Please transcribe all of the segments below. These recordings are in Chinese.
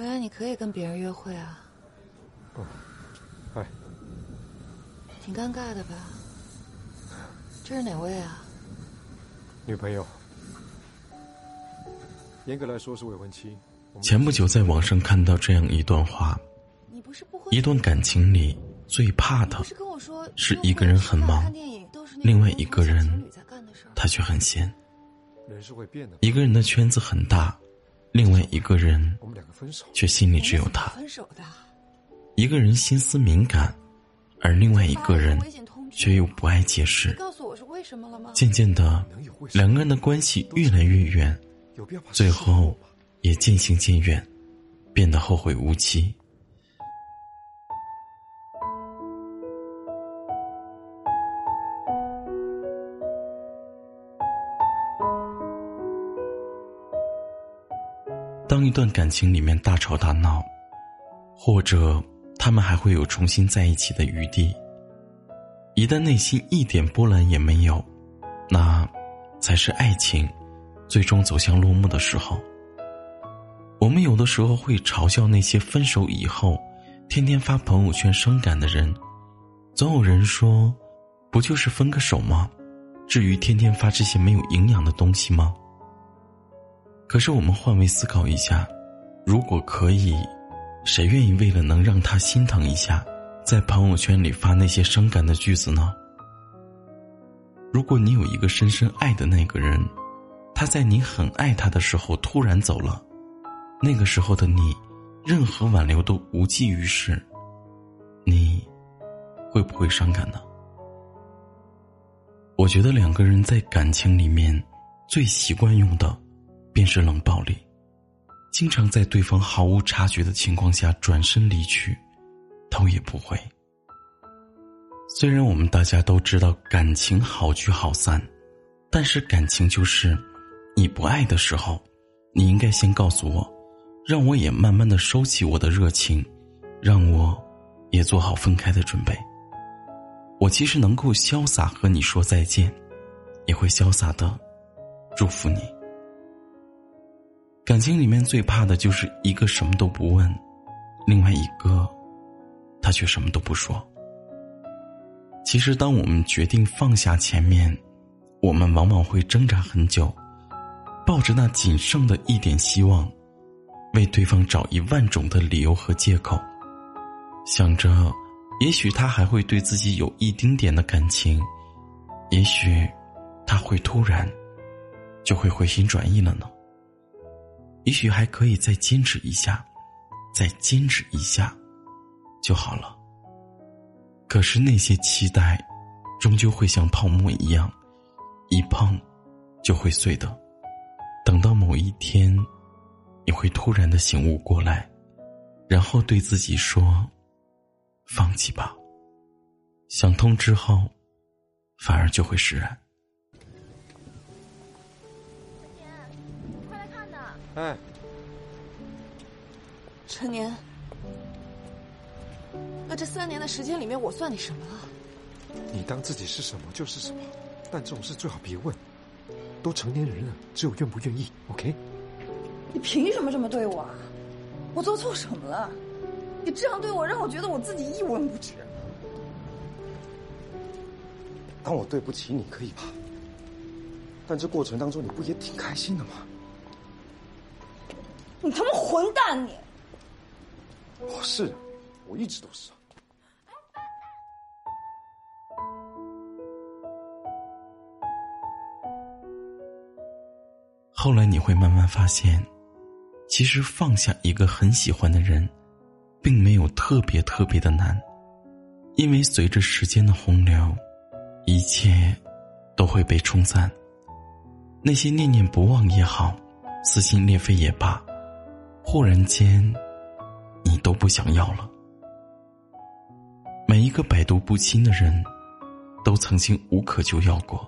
原来你可以跟别人约会啊！哦，哎，挺尴尬的吧？这是哪位啊？女朋友，严格来说是未婚妻。前不久在网上看到这样一段话：一段感情里最怕的，是一个人很忙，另外一个人他却很闲。一个人的圈子很大。另外一个人，却心里只有他。一个人心思敏感，而另外一个人却又不爱解释。渐渐的，两个人的关系越来越远，最后也渐行渐远，变得后会无期。当一段感情里面大吵大闹，或者他们还会有重新在一起的余地。一旦内心一点波澜也没有，那才是爱情最终走向落幕的时候。我们有的时候会嘲笑那些分手以后天天发朋友圈伤感的人，总有人说：“不就是分个手吗？至于天天发这些没有营养的东西吗？”可是我们换位思考一下，如果可以，谁愿意为了能让他心疼一下，在朋友圈里发那些伤感的句子呢？如果你有一个深深爱的那个人，他在你很爱他的时候突然走了，那个时候的你，任何挽留都无济于事，你会不会伤感呢？我觉得两个人在感情里面最习惯用的。便是冷暴力，经常在对方毫无察觉的情况下转身离去，头也不回。虽然我们大家都知道感情好聚好散，但是感情就是，你不爱的时候，你应该先告诉我，让我也慢慢的收起我的热情，让我也做好分开的准备。我其实能够潇洒和你说再见，也会潇洒的祝福你。感情里面最怕的就是一个什么都不问，另外一个，他却什么都不说。其实，当我们决定放下前面，我们往往会挣扎很久，抱着那仅剩的一点希望，为对方找一万种的理由和借口，想着，也许他还会对自己有一丁点的感情，也许，他会突然，就会回心转意了呢。也许还可以再坚持一下，再坚持一下，就好了。可是那些期待，终究会像泡沫一样，一碰就会碎的。等到某一天，你会突然的醒悟过来，然后对自己说：“放弃吧。”想通之后，反而就会释然。哎，陈年，那这三年的时间里面，我算你什么了？你当自己是什么就是什么，但这种事最好别问。都成年人了，只有愿不愿意。OK？你凭什么这么对我啊？我做错什么了？你这样对我，让我觉得我自己一文不值。当我对不起你可以吧？但这过程当中，你不也挺开心的吗？你他妈混蛋！你，我是，我一直都是。后来你会慢慢发现，其实放下一个很喜欢的人，并没有特别特别的难，因为随着时间的洪流，一切都会被冲散。那些念念不忘也好，撕心裂肺也罢，忽然间，你都不想要了。每一个百毒不侵的人，都曾经无可救药过。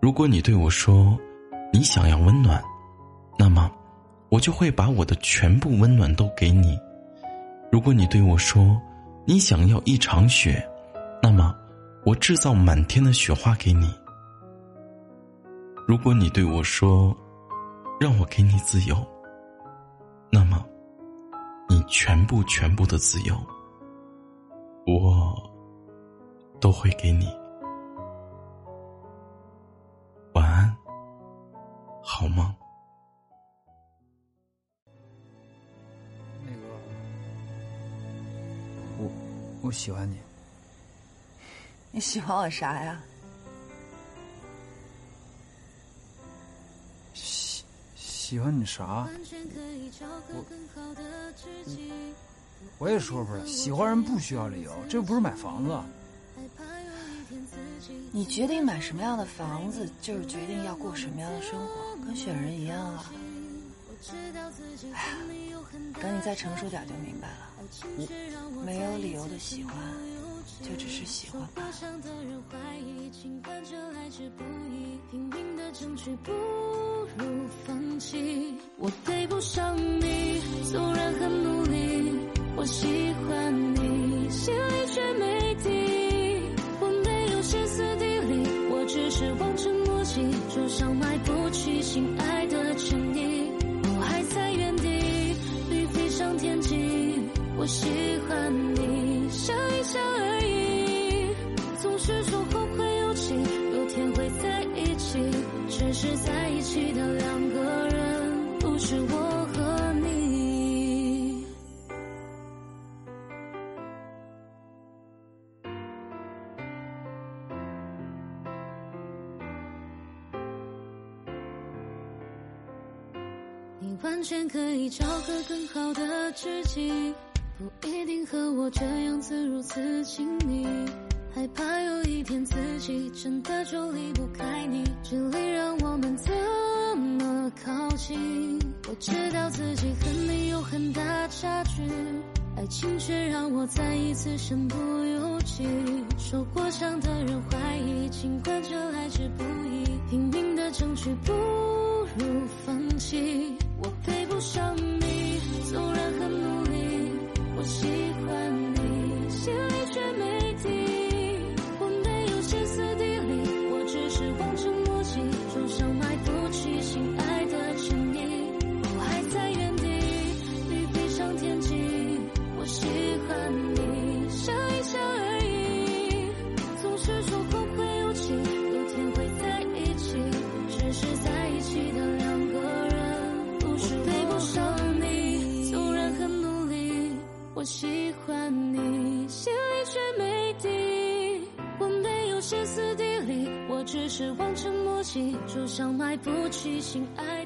如果你对我说，你想要温暖，那么，我就会把我的全部温暖都给你。如果你对我说，你想要一场雪，那么，我制造满天的雪花给你。如果你对我说，让我给你自由，那么，你全部全部的自由。我都会给你。晚安，好梦。那个，我我喜欢你。你喜欢我啥呀？喜欢你啥？我我也说出来，喜欢人不需要理由，这又不是买房子。你决定买什么样的房子，就是决定要过什么样的生活，跟选人一样啊。哎呀，等你再成熟点就明白了。没有理由的喜欢，就只是喜欢吧。上的人怀疑，尽管这来之不易，拼命的争取不如放弃。我配不上你，纵然很努力，我喜欢你，心里却没底。我没有歇斯底里，我只是望尘莫及，就像买不起心爱的衬衣。是在一起的两个人，不是我和你。你完全可以找个更好的知己，不一定和我这样子如此亲密。害怕有一天自己真的就离不开你，距离让我们这么靠近。我知道自己和你有很大差距，爱情却让我再一次身不由己。受过伤的人怀疑，尽管这来之不易，拼命的争取不如放弃。我配不上你，纵然很努力，我我喜欢你，心里却没底。我没有歇斯底里，我只是望尘莫及，就像买不起心爱。